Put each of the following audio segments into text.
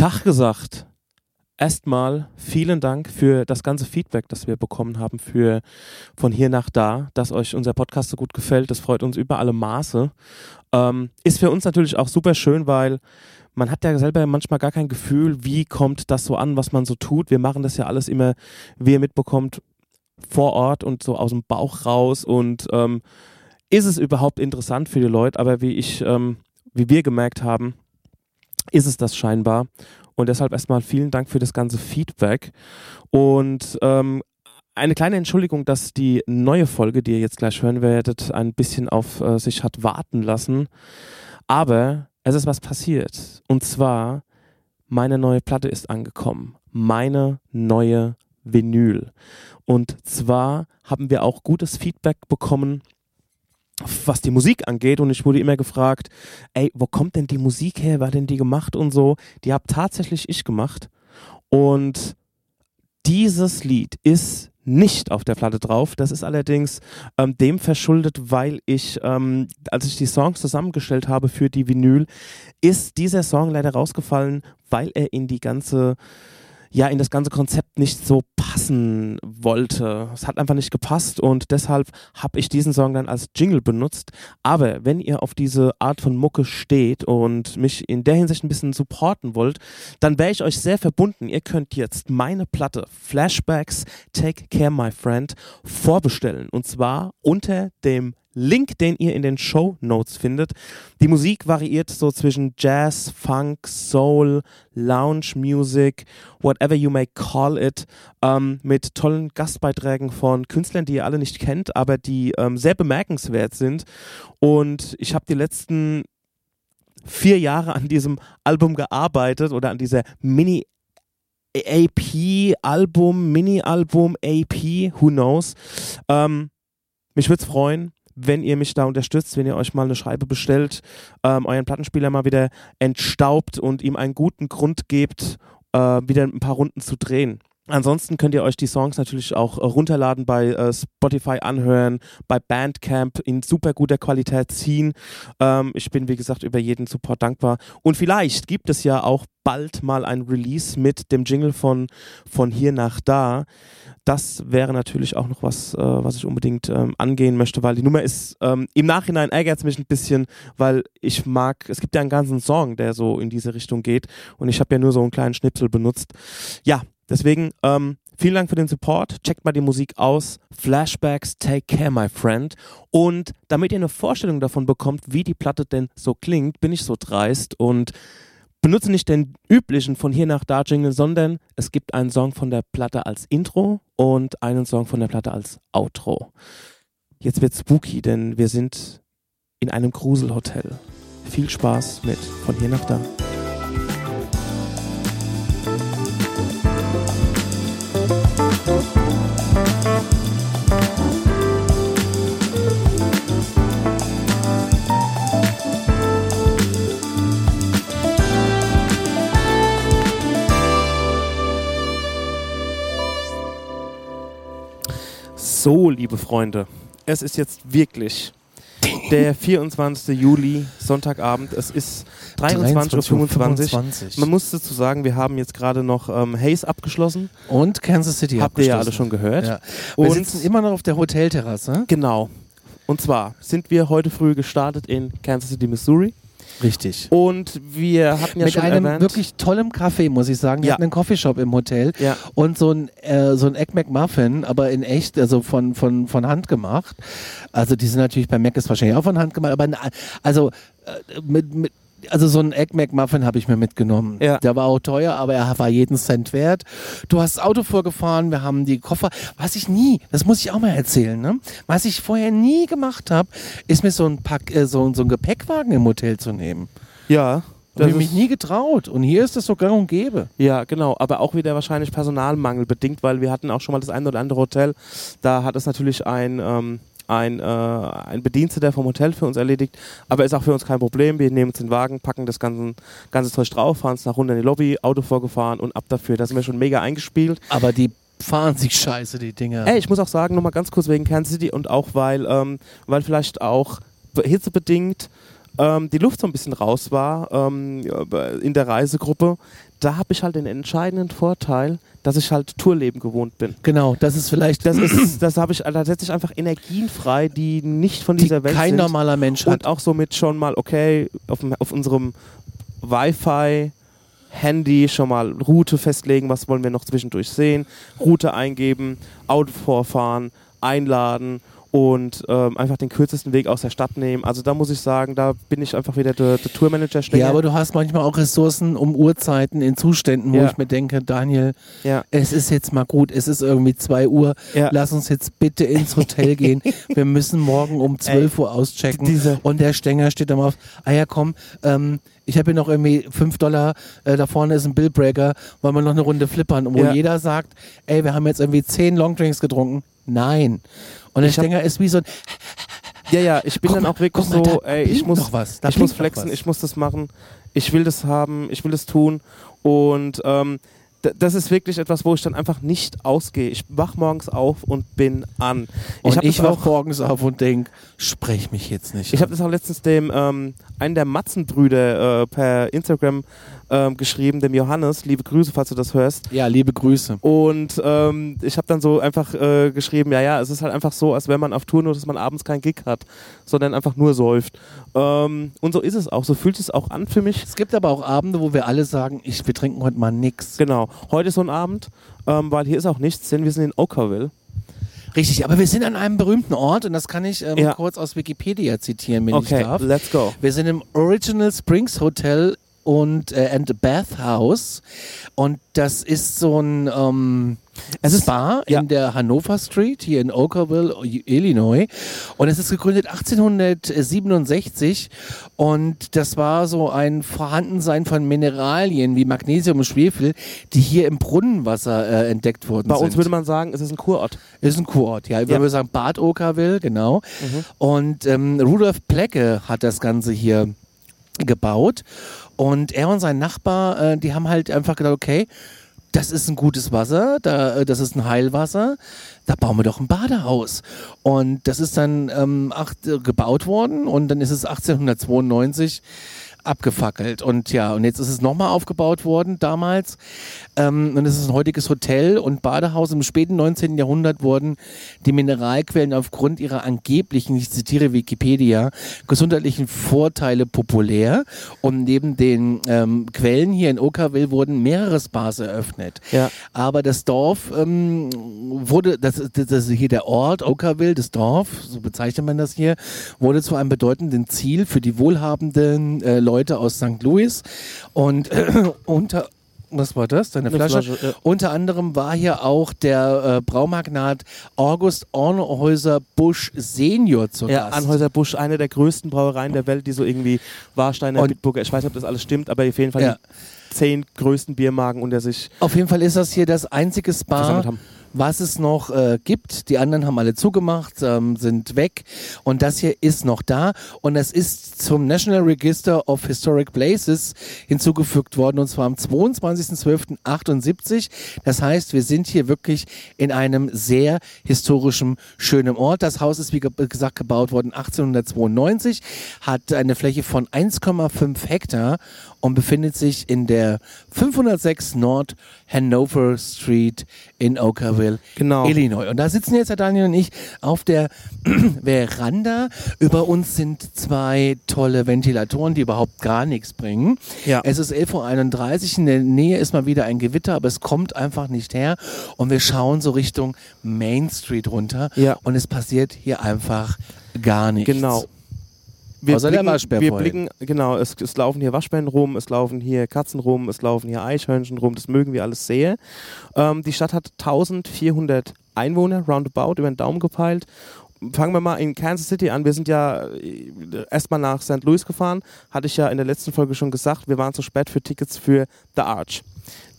Tag gesagt. Erstmal vielen Dank für das ganze Feedback, das wir bekommen haben für von hier nach da, dass euch unser Podcast so gut gefällt. Das freut uns über alle Maße. Ähm, ist für uns natürlich auch super schön, weil man hat ja selber manchmal gar kein Gefühl, wie kommt das so an, was man so tut. Wir machen das ja alles immer, wie ihr mitbekommt, vor Ort und so aus dem Bauch raus und ähm, ist es überhaupt interessant für die Leute, aber wie ich, ähm, wie wir gemerkt haben, ist es das scheinbar. Und deshalb erstmal vielen Dank für das ganze Feedback. Und ähm, eine kleine Entschuldigung, dass die neue Folge, die ihr jetzt gleich hören werdet, ein bisschen auf äh, sich hat warten lassen. Aber es ist was passiert. Und zwar, meine neue Platte ist angekommen. Meine neue Vinyl. Und zwar haben wir auch gutes Feedback bekommen was die Musik angeht und ich wurde immer gefragt, ey, wo kommt denn die Musik her, wer denn die gemacht und so. Die habe tatsächlich ich gemacht und dieses Lied ist nicht auf der Platte drauf. Das ist allerdings ähm, dem verschuldet, weil ich, ähm, als ich die Songs zusammengestellt habe für die Vinyl, ist dieser Song leider rausgefallen, weil er in die ganze ja in das ganze Konzept nicht so passen wollte. Es hat einfach nicht gepasst und deshalb habe ich diesen Song dann als Jingle benutzt. Aber wenn ihr auf diese Art von Mucke steht und mich in der Hinsicht ein bisschen supporten wollt, dann wäre ich euch sehr verbunden. Ihr könnt jetzt meine Platte Flashbacks Take Care My Friend vorbestellen und zwar unter dem Link, den ihr in den Show Notes findet. Die Musik variiert so zwischen Jazz, Funk, Soul, Lounge Music, whatever you may call it, ähm, mit tollen Gastbeiträgen von Künstlern, die ihr alle nicht kennt, aber die ähm, sehr bemerkenswert sind. Und ich habe die letzten vier Jahre an diesem Album gearbeitet oder an dieser Mini AP, Album, Mini-Album, AP, who knows. Ähm, mich würde es freuen, wenn ihr mich da unterstützt, wenn ihr euch mal eine Scheibe bestellt, ähm, euren Plattenspieler mal wieder entstaubt und ihm einen guten Grund gebt, äh, wieder ein paar Runden zu drehen. Ansonsten könnt ihr euch die Songs natürlich auch äh, runterladen bei äh, Spotify anhören, bei Bandcamp in super guter Qualität ziehen. Ähm, ich bin wie gesagt über jeden Support dankbar. Und vielleicht gibt es ja auch bald mal ein Release mit dem Jingle von, von hier nach da. Das wäre natürlich auch noch was, äh, was ich unbedingt ähm, angehen möchte, weil die Nummer ist, ähm, im Nachhinein ärgert es mich ein bisschen, weil ich mag, es gibt ja einen ganzen Song, der so in diese Richtung geht und ich habe ja nur so einen kleinen Schnipsel benutzt. Ja, Deswegen, ähm, vielen Dank für den Support. Checkt mal die Musik aus. Flashbacks, take care, my friend. Und damit ihr eine Vorstellung davon bekommt, wie die Platte denn so klingt, bin ich so dreist und benutze nicht den üblichen von hier nach da Jingle, sondern es gibt einen Song von der Platte als Intro und einen Song von der Platte als Outro. Jetzt wird spooky, denn wir sind in einem Gruselhotel. Viel Spaß mit von hier nach da. So, liebe Freunde, es ist jetzt wirklich der 24. Juli, Sonntagabend. Es ist 23.25 Uhr. Man muss dazu sagen, wir haben jetzt gerade noch ähm, Hayes abgeschlossen. Und Kansas City Habt ihr ja alle schon gehört. Ja. Wir Und sitzen immer noch auf der Hotelterrasse. Genau. Und zwar sind wir heute früh gestartet in Kansas City, Missouri. Richtig. Und wir hatten ja Mit schon einem erwähnt, wirklich tollen Kaffee, muss ich sagen. Wir Ja. hatten einen Coffeeshop im Hotel Ja. und so ein, äh, so ein Egg McMuffin, aber in echt, also von, von, von Hand gemacht. Also die sind natürlich bei Mac ist wahrscheinlich auch von Hand gemacht, aber n- also äh, mit, mit also so ein Egg McMuffin habe ich mir mitgenommen. Ja. Der war auch teuer, aber er war jeden Cent wert. Du hast das Auto vorgefahren, wir haben die Koffer. Was ich nie, das muss ich auch mal erzählen, ne? Was ich vorher nie gemacht habe, ist mir so ein Pack, äh, so, so ein Gepäckwagen im Hotel zu nehmen. ja, Das habe ich mich nie getraut. Und hier ist das so gang und gäbe. ja, genau, aber auch wieder wahrscheinlich Personalmangel bedingt, weil wir hatten auch schon mal das eine oder andere Hotel, da hat es natürlich ein, ähm, ein, äh, ein Bediensteter vom Hotel für uns erledigt, aber ist auch für uns kein Problem. Wir nehmen uns den Wagen, packen das ganze, ganze Zeug drauf, fahren es nach runter in die Lobby, Auto vorgefahren und ab dafür. Da sind wir schon mega eingespielt. Aber die fahren sich scheiße, die Dinger. Ey, ich muss auch sagen, nochmal ganz kurz wegen Kansas City und auch weil, ähm, weil vielleicht auch hitzebedingt ähm, die Luft so ein bisschen raus war ähm, in der Reisegruppe, da habe ich halt den entscheidenden Vorteil, dass ich halt Tourleben gewohnt bin. Genau, das ist vielleicht. Das ist, das habe ich, da setze ich einfach Energien frei, die nicht von dieser die Welt kein sind. normaler Mensch hat. Und auch somit schon mal, okay, auf, auf unserem Wi-Fi, Handy schon mal Route festlegen, was wollen wir noch zwischendurch sehen, Route eingeben, Auto vorfahren, einladen und ähm, einfach den kürzesten Weg aus der Stadt nehmen. Also da muss ich sagen, da bin ich einfach wieder der, der Tourmanager Stenger. Ja, aber du hast manchmal auch Ressourcen um Uhrzeiten in Zuständen, wo Ja. ich mir denke, Daniel, ja, es ist jetzt mal gut, es ist irgendwie 2 Uhr, ja. lass uns jetzt bitte ins Hotel gehen. Wir müssen morgen um 12 Uhr auschecken. Diese- Und der Stänger steht dann auf, ah ja komm, ähm, ich habe hier noch irgendwie 5 Dollar, äh, da vorne ist ein Billbreaker, wollen wir noch eine Runde flippern, wo Ja. jeder sagt, ey, wir haben jetzt irgendwie 10 Longdrinks getrunken. Nein. Und Ich hab- Stänger ist wie so ein, Ja, ja, ich bin Guck dann auch wirklich mal, so, ey, ich muss, was, ich muss flexen, ich muss das machen, ich will das haben, ich will das tun und ähm, das ist wirklich etwas, wo ich dann einfach nicht ausgehe. Ich wach morgens auf und bin an. und hab ich, wach morgens auf und denk, sprech mich jetzt nicht. Ich habe das auch letztens dem ähm, einen der Matzenbrüder äh, per Instagram ähm, geschrieben, dem Johannes. Liebe Grüße, falls du das hörst. ja, liebe Grüße. Und ähm, ich habe dann so einfach äh, geschrieben, ja, ja, es ist halt einfach so, als wenn man auf Tour nur, dass man abends keinen Gig hat, sondern einfach nur säuft. Ähm, und so ist es auch, so fühlt es auch an für mich. Es gibt aber auch Abende, wo wir alle sagen, ich, wir trinken heute mal nix. Genau, heute ist so ein Abend, ähm, weil hier ist auch nichts, denn wir sind in Okerville. Richtig, aber wir sind an einem berühmten Ort und das kann ich ähm, Ja. kurz aus Wikipedia zitieren, wenn ich Okay, darf. let's go. Wir sind im Original Springs Hotel und äh, and Bath House und das ist so ein ähm, Es ist- Spa ja. in der Hannover Street hier in Okerville, Illinois und es ist gegründet 1867 und das war so ein Vorhandensein von Mineralien wie Magnesium und Schwefel, die hier im Brunnenwasser äh, entdeckt wurden Bei sind. uns würde man sagen, es ist ein Kurort. Ist ein Kurort, ja. Ja. wir sagen Bad Okerville, genau. Mhm. Und ähm, Rudolf Plecke hat das Ganze hier gebaut. Und er und sein Nachbar, äh, die haben halt einfach gedacht, okay, das ist ein gutes Wasser, da, äh, das ist ein Heilwasser, da bauen wir doch ein Badehaus. Und das ist dann ähm, acht, äh, gebaut worden und dann ist es 1892 abgefackelt. Und ja, und jetzt ist es nochmal aufgebaut worden damals. Ähm, und es ist ein heutiges Hotel und Badehaus. Im späten 19. Jahrhundert wurden die Mineralquellen aufgrund ihrer angeblichen, ich zitiere Wikipedia, gesundheitlichen Vorteile populär. Und neben den ähm, Quellen hier in Okerville wurden mehrere Spas eröffnet. Ja. Aber das Dorf ähm, wurde, das, ist- das ist hier der Ort, Okerville, das Dorf, so bezeichnet man das hier, wurde zu einem bedeutenden Ziel für die wohlhabenden äh, Leute aus St. Louis. Und äh, unter was war das? Deine Eine Flasche? Flasche, ja. Unter anderem war hier auch der äh, Braumagnat August Ornhäuser Busch Senior zu Ja, Gast. Anheuser-Busch, eine der größten Brauereien der Welt, die so irgendwie Warsteiner, Bitburger, ich weiß nicht, ob das alles stimmt, aber auf jeden Fall Ja. die zehn größten Biermarken unter sich Auf jeden Fall ist das hier das einzige Spa. Was es noch äh, gibt. Die anderen haben alle zugemacht, ähm, sind weg. Und das hier ist noch da. Und es ist zum National Register of Historic Places hinzugefügt worden. Und zwar am 22.12.78. Das heißt, wir sind hier wirklich in einem sehr historischen, schönen Ort. Das Haus ist, wie ge gesagt, gebaut worden 1892, hat eine Fläche von 1,5 Hektar und befindet sich in der 506 Nord Hanover Street in Okerville, Genau. Illinois. Und da sitzen jetzt Herr Daniel und ich auf der Veranda. Über uns sind zwei tolle Ventilatoren, die überhaupt gar nichts bringen. Ja. Es ist 11.31 Uhr, in der Nähe ist mal wieder ein Gewitter, aber es kommt einfach nicht her. Und wir schauen so Richtung Main Street runter Ja. und es passiert hier einfach gar nichts. Genau. Wir Außer der blicken, Waschbär wir vorhin. blicken, genau, es, es laufen hier Waschbären rum, es laufen hier Katzen rum, es laufen hier Eichhörnchen rum, das mögen wir alles sehr. Ähm, die Stadt hat 1400 Einwohner, roundabout, über den Daumen gepeilt. Fangen wir mal in Kansas City an. Wir sind ja äh, erstmal nach St. Louis gefahren. Hatte ich ja in der letzten Folge schon gesagt, wir waren zu spät für Tickets für The Arch.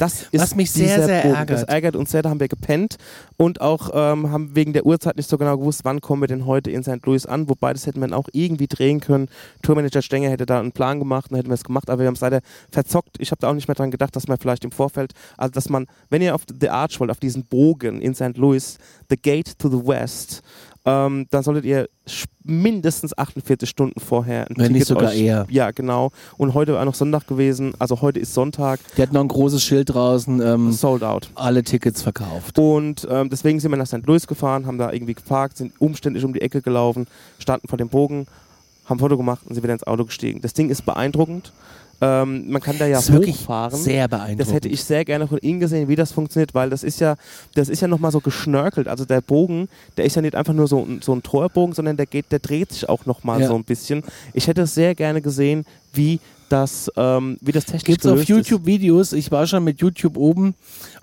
Das ist Was mich sehr, sehr Bogen. ärgert. Das ärgert uns sehr, da haben wir gepennt und auch ähm, haben wegen der Uhrzeit nicht so genau gewusst, wann kommen wir denn heute in St. Louis an. Wobei, das hätten wir dann auch irgendwie drehen können. Tourmanager Stenger hätte da einen Plan gemacht, dann hätten wir es gemacht, aber wir haben es leider verzockt. Ich habe da auch nicht mehr dran gedacht, dass man vielleicht im Vorfeld, also dass man, wenn ihr auf The Arch wollt, auf diesen Bogen in St. Louis, The Gate to the West, ähm, dann solltet ihr mindestens 48 Stunden vorher ein Wenn nicht Ticket sogar euch, eher. Ja, genau. Und heute war noch Sonntag gewesen, also heute ist Sonntag, Die hat noch ein großes Schild draußen, ähm, sold out. alle Tickets verkauft. Und ähm, deswegen sind wir nach St. Louis gefahren, haben da irgendwie geparkt, sind umständlich um die Ecke gelaufen, standen vor dem Bogen, haben ein Foto gemacht und sind wieder ins Auto gestiegen. Das Ding ist beeindruckend. Ähm, man kann da ja das hochfahren. sehr beeindruckend. Das hätte ich sehr gerne von Ihnen gesehen, wie das funktioniert, weil das ist ja, das ist ja nochmal so geschnörkelt. Also der Bogen, der ist ja nicht einfach nur so, ein- so ein Torbogen, sondern der geht, der dreht sich auch nochmal Ja. so ein bisschen. Ich hätte sehr gerne gesehen, wie das, ähm, wie das technisch Gibt es auf YouTube Videos? Ich war schon mit YouTube oben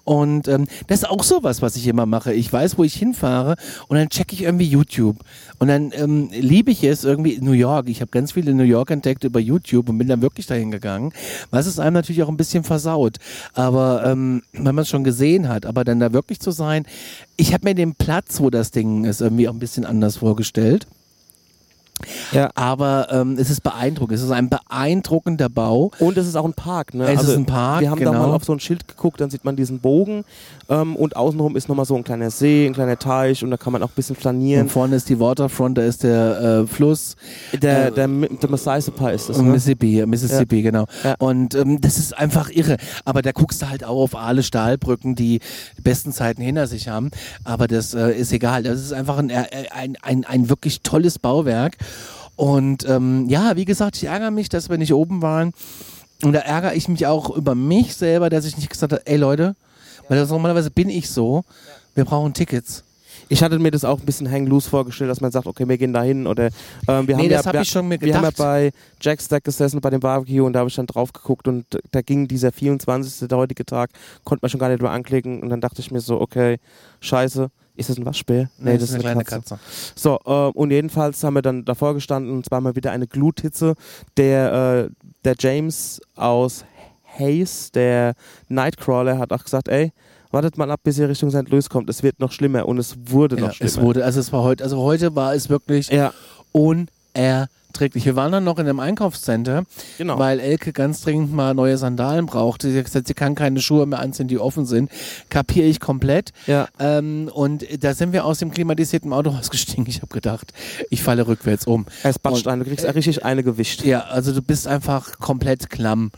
und ähm, das ist auch sowas, was ich immer mache. Ich weiß, wo ich hinfahre und dann checke ich irgendwie YouTube und dann ähm, liebe ich es irgendwie New York. Ich habe ganz viele New York entdeckt über YouTube und bin dann wirklich dahin gegangen. Was es einem natürlich auch ein bisschen versaut, aber ähm, wenn man es schon gesehen hat, aber dann da wirklich zu sein, ich habe mir den Platz, wo das Ding ist, irgendwie auch ein bisschen anders vorgestellt. Ja. Aber ähm, es ist beeindruckend. Es ist ein beeindruckender Bau. Und es ist auch ein Park, ne? Es ist ein Park, Wir haben da genau. mal auf so ein Schild geguckt, dann sieht man diesen Bogen ähm, und außenrum ist nochmal so ein kleiner See, ein kleiner Teich und da kann man auch ein bisschen Und flanieren. vorne ist die Waterfront, da ist der äh, Fluss. Der, äh, der, der Mississippi ist das, Und ne? Mississippi, Mississippi, genau. Ja. Und ähm, das ist einfach irre. Aber da guckst du halt auch auf alle Stahlbrücken, die die besten Zeiten hinter sich haben. Aber das äh, ist egal. Das ist einfach ein, äh, ein, ein, ein wirklich tolles Bauwerk. Und ähm, ja, wie gesagt, ich ärgere mich, dass wir nicht oben waren. Und da ärgere ich mich auch über mich selber, dass ich nicht gesagt habe, ey Leute, weil das normalerweise bin ich so, wir brauchen Tickets. Ich hatte mir das auch ein bisschen hang loose vorgestellt, dass man sagt, okay, wir gehen da hin oder ähm, wir haben Nee, ja, das hab wir, ich schon mir wir haben ja bei Jack Stack gesessen bei dem Barbecue und da habe ich dann drauf geguckt und da ging dieser 24. der heutige Tag, konnte man schon gar nicht mehr anklicken und dann dachte ich mir so, okay, scheiße, ist das ein Waschbär? Nee, das ist eine kleine Katze. Katze. So, äh, und jedenfalls haben wir dann davor gestanden und es war mal wieder eine Gluthitze. Der, äh, der James aus Hayes, der Nightcrawler, hat auch gesagt, ey, wartet mal ab, bis ihr Richtung St. Louis kommt. Es wird noch schlimmer und es wurde Ja, noch schlimmer. es wurde, also es war heute, also heute war es wirklich ja, unerträglich. Wir waren dann noch in einem Einkaufscenter, genau. weil Elke ganz dringend mal neue Sandalen brauchte. Sie hat gesagt, sie kann keine Schuhe mehr anziehen, die offen sind. Kapiere ich komplett. ja. Ähm, und da sind wir aus dem klimatisierten Auto ausgestiegen. Ich habe gedacht, ich falle rückwärts um. Es batscht Und- ein, du kriegst richtig eine gewischt. Ja, also du bist einfach komplett klamm.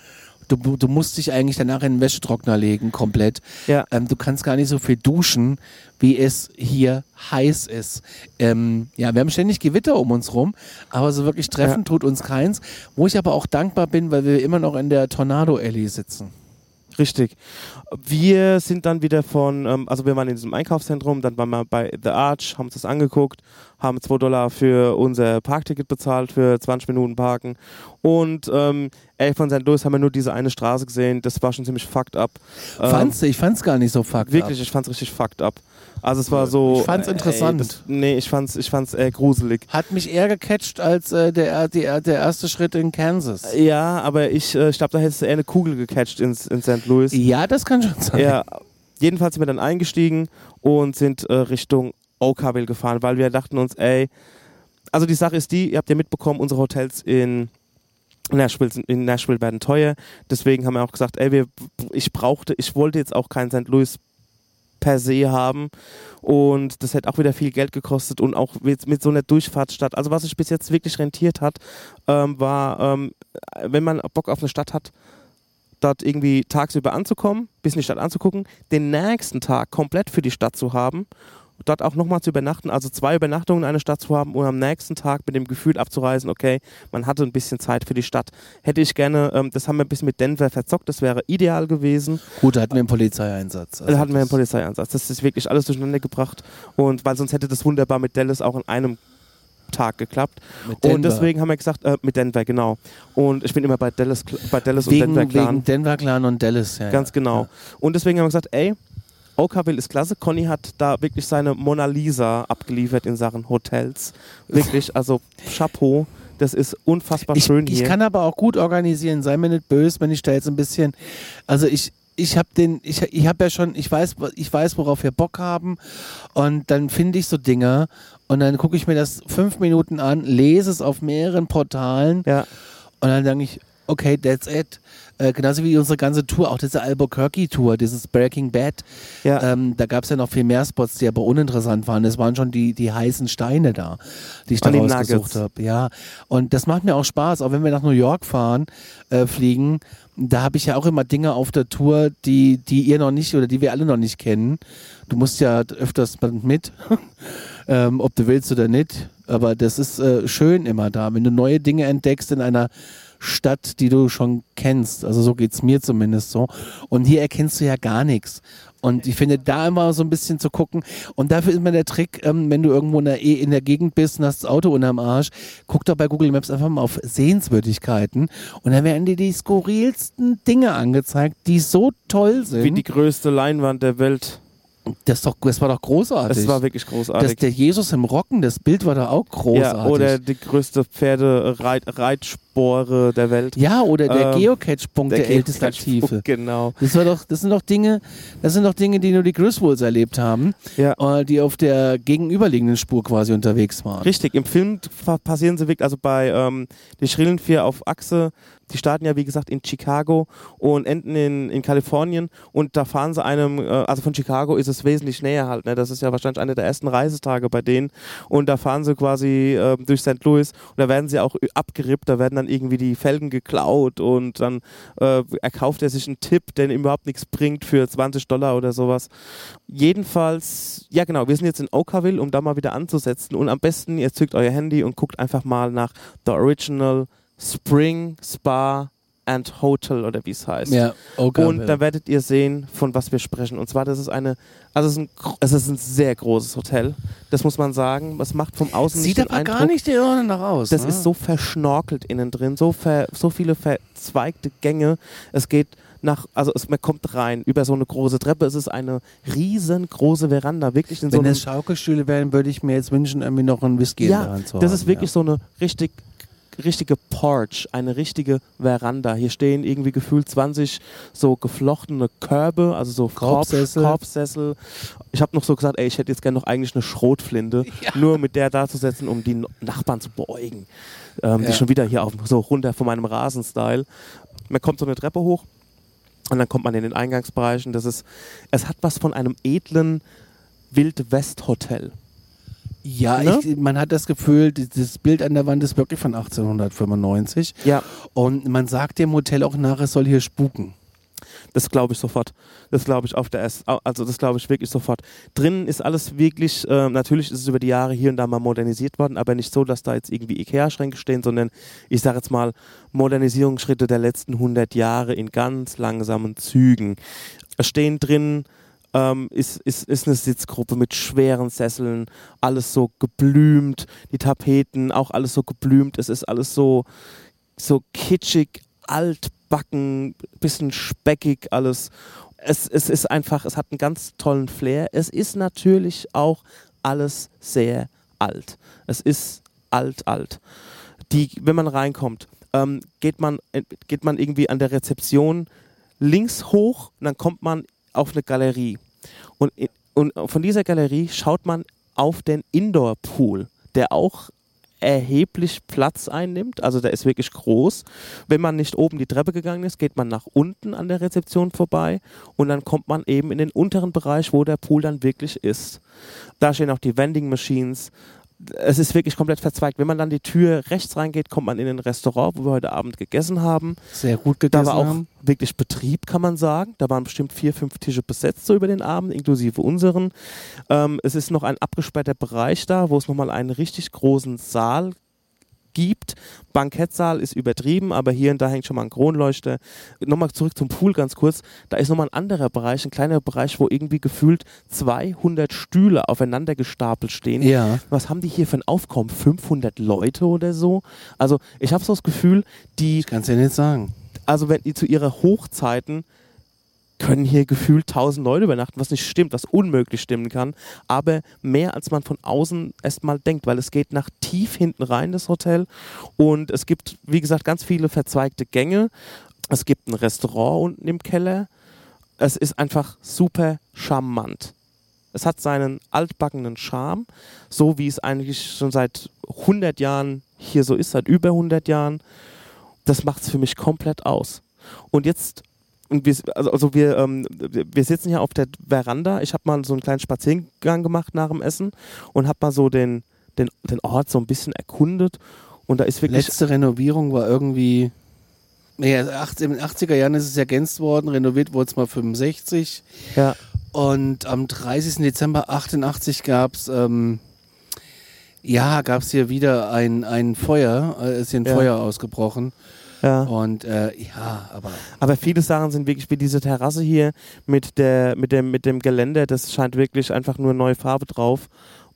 Du, du musst dich eigentlich danach in den Wäschetrockner legen, komplett. Ja. Ähm, du kannst gar nicht so viel duschen, wie es hier heiß ist. Ähm, ja, wir haben ständig Gewitter um uns rum, aber so wirklich treffen tut uns keins. Wo ich aber auch dankbar bin, weil wir immer noch in der Tornado Alley sitzen. Richtig. Wir sind dann wieder von, ähm, also wir waren in diesem Einkaufszentrum, dann waren wir bei The Arch, haben uns das angeguckt, haben 2 Dollar für unser Parkticket bezahlt, für 20 Minuten Parken. Und ähm, ey, von St. Louis haben wir nur diese eine Straße gesehen, das war schon ziemlich fucked up. Ähm, Fandst du? Ich fand's gar nicht so fucked Wirklich, up. ich fand's richtig fucked up. Also es war so. Ich fand's äh, interessant. Ey, das, nee, ich fand's, ich fand's eher gruselig. Hat mich eher gecatcht als äh, der, der, der erste Schritt in Kansas. Ja, aber ich, äh, ich glaube, da hättest du eher eine Kugel gecatcht in, in St. Louis. Ja, das kann schon sein. Ja, jedenfalls sind wir dann eingestiegen und sind äh, Richtung Oakville gefahren, weil wir dachten uns, ey, also die Sache ist die, ihr habt ja mitbekommen, unsere Hotels in Nashville, in Nashville werden teuer. Deswegen haben wir auch gesagt, ey, wir, ich brauchte, ich wollte jetzt auch kein St. Louis per se haben und das hätte auch wieder viel Geld gekostet und auch mit, mit so einer Durchfahrtsstadt. Also was sich bis jetzt wirklich rentiert hat, ähm, war, ähm, wenn man Bock auf eine Stadt hat, dort irgendwie tagsüber anzukommen, bisschen die Stadt anzugucken, den nächsten Tag komplett für die Stadt zu haben, dort auch nochmal zu übernachten, also zwei Übernachtungen in einer Stadt zu haben und am nächsten Tag mit dem Gefühl abzureisen, okay, man hatte ein bisschen Zeit für die Stadt. Hätte ich gerne, ähm, das haben wir ein bisschen mit Denver verzockt, das wäre ideal gewesen. Gut, da hatten wir einen Polizeieinsatz. Also Da hatten wir einen Polizeieinsatz. Das ist wirklich alles durcheinander gebracht und weil sonst hätte das wunderbar mit Dallas auch an einem Tag geklappt. Und deswegen haben wir gesagt, äh, mit Denver, genau. Und ich bin immer bei Dallas, bei Dallas und wegen, Denver Clan. wegen Denver Clan und Dallas, ja. Ganz ja. genau. Und deswegen haben wir gesagt, ey, Oakville ist klasse. Conny hat da wirklich seine Mona Lisa abgeliefert in Sachen Hotels. Wirklich, also Chapeau. Das ist unfassbar Ich, schön ich hier. kann aber auch gut organisieren. Sei mir nicht böse, wenn ich da jetzt ein bisschen. Also ich, ich habe den, ich, ich habe ja schon, ich weiß, ich weiß, worauf wir Bock haben. Und dann finde ich so Dinger und dann gucke ich mir das fünf Minuten an, lese es auf mehreren Portalen ja, und dann denke ich, okay, that's it. Äh, genauso wie unsere ganze Tour, auch diese Albuquerque-Tour, dieses Breaking Bad. Ja. Ähm, da gab es ja noch viel mehr Spots, die aber uninteressant waren. Es waren schon die, die heißen Steine da, die ich da rausgesucht habe. Ja, und das macht mir auch Spaß, auch wenn wir nach New York fahren, äh, fliegen. Da habe ich ja auch immer Dinge auf der Tour, die, die ihr noch nicht oder die wir alle noch nicht kennen. Du musst ja öfters mit, ähm, ob du willst oder nicht. Aber das ist äh, schön immer da, wenn du neue Dinge entdeckst in einer Stadt, die du schon kennst. Also so geht's mir zumindest so. Und hier erkennst du ja gar nichts. Und ich finde, da immer so ein bisschen zu gucken. Und dafür ist mir der Trick, ähm, wenn du irgendwo in der, E- in der Gegend bist und hast das Auto unterm Arsch, guck doch bei Google Maps einfach mal auf Sehenswürdigkeiten. Und dann werden dir die skurrilsten Dinge angezeigt, die so toll sind. Wie die größte Leinwand der Welt. das, doch, das war doch großartig. Es war wirklich das, großartig. der Jesus im Rocken, das Bild war da auch großartig. ja, oder die größte Pferde-Reitspore der Welt. Ja, oder der Ähm, Geocache-Punkt, der, älteste Geocache- Aktive. Genau. Das, war doch, das sind doch Dinge, das sind doch Dinge, die nur die Griswolds erlebt haben, Ja. äh, die auf der gegenüberliegenden Spur quasi unterwegs waren. Richtig, im Film passieren sie wirklich, also bei ähm, die Schrillen vier auf Achse, die starten ja wie gesagt in Chicago und enden in, in Kalifornien und da fahren sie einem, äh, also von Chicago ist es wesentlich näher halt, ne? das ist ja wahrscheinlich einer der ersten Reisetage bei denen und da fahren sie quasi äh, durch St. Louis und da werden sie auch abgerippt, da werden dann irgendwie die Felgen geklaut und dann äh, erkauft er sich einen Tipp, der ihm überhaupt nichts bringt für 20 Dollar oder sowas. Jedenfalls, ja genau, wir sind jetzt in Oakville, um da mal wieder anzusetzen. Und am besten, ihr zückt euer Handy und guckt einfach mal nach The Original Spring Spa and Hotel oder wie es heißt. Ja, okay. Und da werdet ihr sehen, von was wir sprechen. Und zwar, das ist eine, also es ist ein, es ist ein sehr großes Hotel. Das muss man sagen. Es macht vom Außen Sieht aber gar Eindruck. nicht der Irre nach aus. Das ne? ist so verschnorkelt innen drin, so, ver, so viele verzweigte Gänge. Es geht nach, also es, man kommt rein über so eine große Treppe. Es ist eine riesengroße Veranda, wirklich in so Wenn es Schaukelstühle wären, würde ich mir jetzt wünschen, irgendwie noch einen Whisky in der ja, Hand zu das haben. ist wirklich so eine richtig richtige Porch, eine richtige Veranda. Hier stehen irgendwie gefühlt 20 so geflochtene Körbe, also so Korbsessel. Korb, Korbsessel. Ich habe noch so gesagt, ey, ich hätte jetzt gerne noch eigentlich eine Schrotflinte, nur mit der da zu setzen, um die Nachbarn zu beäugen. Ähm, Ja. Die schon wieder hier auf, so runter von meinem Rasenstyle. Man kommt so eine Treppe hoch und dann kommt man in den Eingangsbereich und das ist, es hat was von einem edlen Wild-West-Hotel. Ja, Ne? ich, man hat das Gefühl, das Bild an der Wand ist wirklich von 1895. Ja, Und man sagt dem Hotel auch nach, es soll hier spuken. Das glaube ich sofort. Das glaube ich auf der S. Also das glaube ich wirklich sofort. Drinnen ist alles wirklich, äh, natürlich ist es über die Jahre hier und da mal modernisiert worden, aber nicht so, dass da jetzt irgendwie Ikea-Schränke stehen, sondern ich sage jetzt mal Modernisierungsschritte der letzten 100 Jahre in ganz langsamen Zügen. Es stehen drin, ähm, ist, ist, ist eine Sitzgruppe mit schweren Sesseln, alles so geblümt, die Tapeten auch alles so geblümt, es ist alles so, so kitschig, altbacken, bisschen speckig alles. Es, es ist einfach, es hat einen ganz tollen Flair. Es ist natürlich auch alles sehr alt. Es ist alt, alt. Die, wenn man reinkommt, ähm, geht, man, äh, geht man irgendwie an der Rezeption links hoch und dann kommt man auf eine Galerie. Und, und von dieser Galerie schaut man auf den Indoor-Pool, der auch erheblich Platz einnimmt. Also der ist wirklich groß. Wenn man nicht oben die Treppe gegangen ist, geht man nach unten an der Rezeption vorbei und dann kommt man eben in den unteren Bereich, wo der Pool dann wirklich ist. Da stehen auch die Vending Machines. Es ist wirklich komplett verzweigt. Wenn man dann die Tür rechts reingeht, kommt man in ein Restaurant, wo wir heute Abend gegessen haben. Sehr gut Da gegessen war auch haben. wirklich Betrieb, kann man sagen. Da waren bestimmt vier, fünf Tische besetzt so über den Abend, inklusive unseren. Ähm, es ist noch ein abgesperrter Bereich da, wo es nochmal einen richtig großen Saal gibt. Bankettsaal ist übertrieben, aber hier und da hängt schon mal ein Kronleuchter. Nochmal zurück zum Pool ganz kurz. Da ist nochmal ein anderer Bereich, ein kleiner Bereich, wo irgendwie gefühlt 200 Stühle aufeinander gestapelt stehen Ja. was haben die hier für ein Aufkommen? 500 Leute oder so? Also ich habe so das Gefühl, die, Ich kann es ja nicht sagen. also wenn die zu ihrer Hochzeiten können hier gefühlt 1000 Leute übernachten, was nicht stimmt, was unmöglich stimmen kann, aber mehr als man von außen erstmal denkt, weil es geht nach tief hinten rein, das Hotel, und es gibt, wie gesagt, ganz viele verzweigte Gänge. Es gibt ein Restaurant unten im Keller. Es ist einfach super charmant. Es hat seinen altbackenen Charme, so wie es eigentlich schon seit 100 Jahren hier so ist, seit über 100 Jahren. das macht es für mich komplett aus. Und jetzt, und wir, also, also wir, ähm, wir sitzen hier auf der Veranda. Ich habe mal so einen kleinen Spaziergang gemacht nach dem Essen und habe mal so den, den, den Ort so ein bisschen erkundet. Und da ist wirklich. Letzte Renovierung war irgendwie. Ja, in den 80er Jahren ist es ergänzt worden, renoviert wurde es mal 65. Ja. Und am 30. Dezember 88 gab es, ähm, ja, gab es hier wieder ein, ein Feuer, äh, ist hier ein Ja. Feuer ausgebrochen. Ja. Und äh, ja, aber Aber viele Sachen sind wirklich wie diese Terrasse hier mit der, mit dem, mit dem Geländer, das scheint wirklich einfach nur neue Farbe drauf.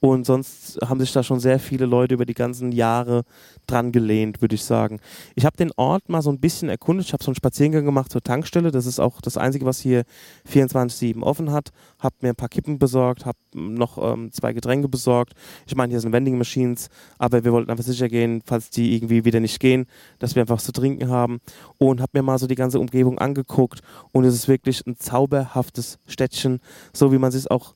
Und sonst haben sich da schon sehr viele Leute über die ganzen Jahre dran gelehnt, würde ich sagen. Ich habe den Ort mal so ein bisschen erkundet. Ich habe so einen Spaziergang gemacht zur Tankstelle. Das ist auch das Einzige, was hier 24-7 offen hat. Habe mir ein paar Kippen besorgt, habe noch ähm, zwei Getränke besorgt. Ich meine, hier sind Vending Machines, aber wir wollten einfach sicher gehen, falls die irgendwie wieder nicht gehen, dass wir einfach was zu trinken haben. Und habe mir mal so die ganze Umgebung angeguckt. Und es ist wirklich ein zauberhaftes Städtchen, so wie man sich auch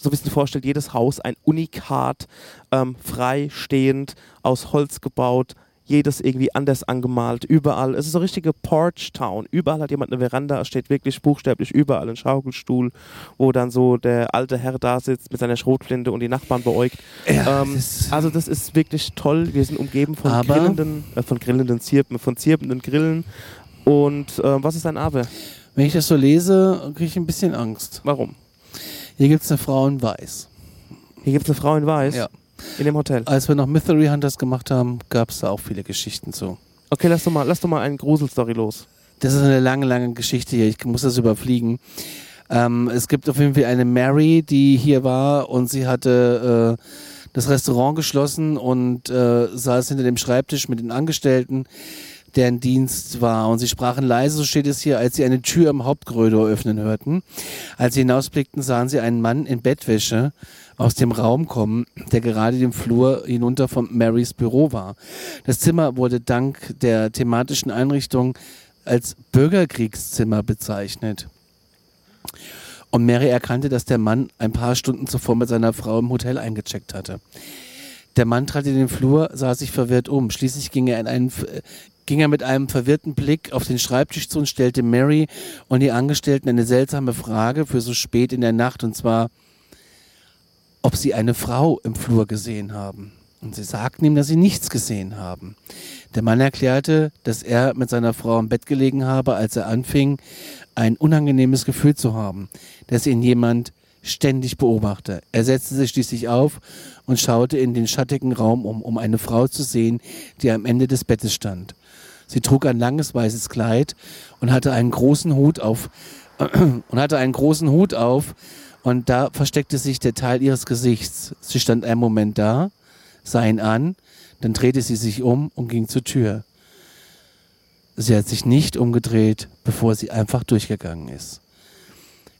so ein bisschen vorstellt, jedes Haus ein Unikat, ähm, freistehend, aus Holz gebaut, jedes irgendwie anders angemalt, überall. Es ist eine richtige Porch Town. Überall hat jemand eine Veranda, es steht wirklich buchstäblich überall ein Schaukelstuhl, wo dann so der alte Herr da sitzt mit seiner Schrotflinte und die Nachbarn beäugt. ja, Ähm, das, also das ist wirklich toll. Wir sind umgeben von grillenden, äh, von grillenden Zirpen, von zirpenden Grillen. Und äh, was ist ein Aber? wenn ich das so lese, kriege ich ein bisschen Angst. Warum? Hier gibt es eine Frau in Weiß. Hier gibt es eine Frau in Weiß Ja. in dem Hotel. Als wir noch Mystery Hunters gemacht haben, gab es da auch viele Geschichten zu. Okay, lass doch mal, lass doch mal eine Gruselstory los. Das ist eine lange, lange Geschichte hier. Ich muss das überfliegen. Ähm, es gibt auf jeden Fall eine Mary, die hier war und sie hatte äh, das Restaurant geschlossen und äh, saß hinter dem Schreibtisch mit den Angestellten, deren Dienst war. Und sie sprachen leise, so steht es hier, als sie eine Tür im Hauptkorridor öffnen hörten. Als sie hinausblickten, sahen sie einen Mann in Bettwäsche aus dem Raum kommen, der gerade den Flur hinunter von Marys Büro war. Das Zimmer wurde dank der thematischen Einrichtung als Bürgerkriegszimmer bezeichnet. Und Mary erkannte, dass der Mann ein paar Stunden zuvor mit seiner Frau im Hotel eingecheckt hatte. Der Mann trat in den Flur, sah sich verwirrt um. Schließlich ging er, in einen, äh, ging er mit einem verwirrten Blick auf den Schreibtisch zu und stellte Mary und die Angestellten eine seltsame Frage für so spät in der Nacht, und zwar, ob sie eine Frau im Flur gesehen haben. Und sie sagten ihm, dass sie nichts gesehen haben. Der Mann erklärte, dass er mit seiner Frau im Bett gelegen habe, als er anfing, ein unangenehmes Gefühl zu haben, dass ihn jemand ständig beobachte. Er setzte sich schließlich auf und schaute in den schattigen Raum um, um eine Frau zu sehen, die am Ende des Bettes stand. Sie trug ein langes weißes Kleid und hatte einen großen Hut auf und hatte einen großen Hut auf und da versteckte sich der Teil ihres Gesichts. Sie stand einen Moment da, sah ihn an, dann drehte sie sich um und ging zur Tür. Sie hat sich nicht umgedreht, bevor sie einfach durchgegangen ist.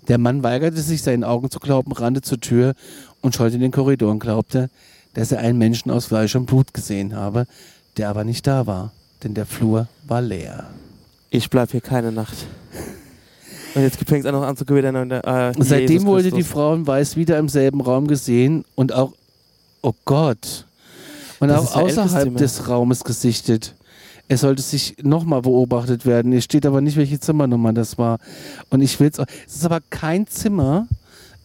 Der Mann weigerte sich, seinen Augen zu glauben, rannte zur Tür und schaute in den Korridor und glaubte, dass er einen Menschen aus Fleisch und Blut gesehen habe, der aber nicht da war, denn der Flur war leer. Ich bleib hier keine Nacht. Und jetzt fängt es an, noch an zu gewittern. Äh, Seitdem wurde die. Frau in Weiß wieder im selben Raum gesehen und auch, oh Gott, und Das auch außerhalb des Raumes gesichtet. Es sollte sich nochmal beobachtet werden. Es steht aber nicht, welche Zimmernummer das war. Und ich will es. Es ist aber kein Zimmer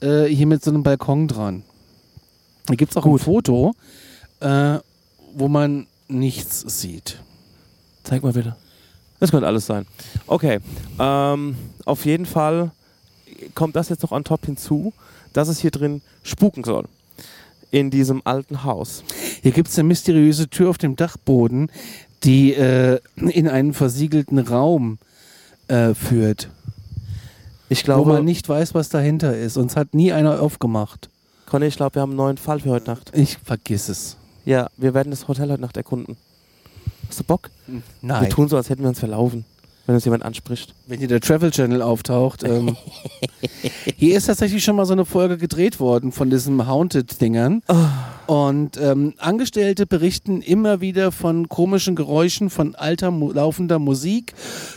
äh, hier mit so einem Balkon dran. Hier gibt es auch Gut. ein Foto, äh, wo man nichts sieht. Zeig mal bitte. Das könnte alles sein. Okay. Ähm, auf jeden Fall kommt das jetzt noch on top hinzu, dass es hier drin spuken soll. In diesem alten Haus. Hier gibt es eine mysteriöse Tür auf dem Dachboden, die äh, in einen versiegelten Raum äh, führt, Ich wo glaube, man nicht weiß, was dahinter ist. Uns hat nie einer aufgemacht. Conny, ich glaube, wir haben einen neuen Fall für heute Nacht. Ich vergiss es. Ja, wir werden das Hotel heute Nacht erkunden. Hast du Bock? Wir Nein. tun so, als hätten wir uns verlaufen, wenn uns jemand anspricht. Wenn hier der Travel Channel auftaucht. Ähm, hier ist tatsächlich schon mal so eine Folge gedreht worden von diesen Haunted-Dingern. Und ähm, Angestellte berichten immer wieder von komischen Geräuschen, von alter, mu laufender Musik,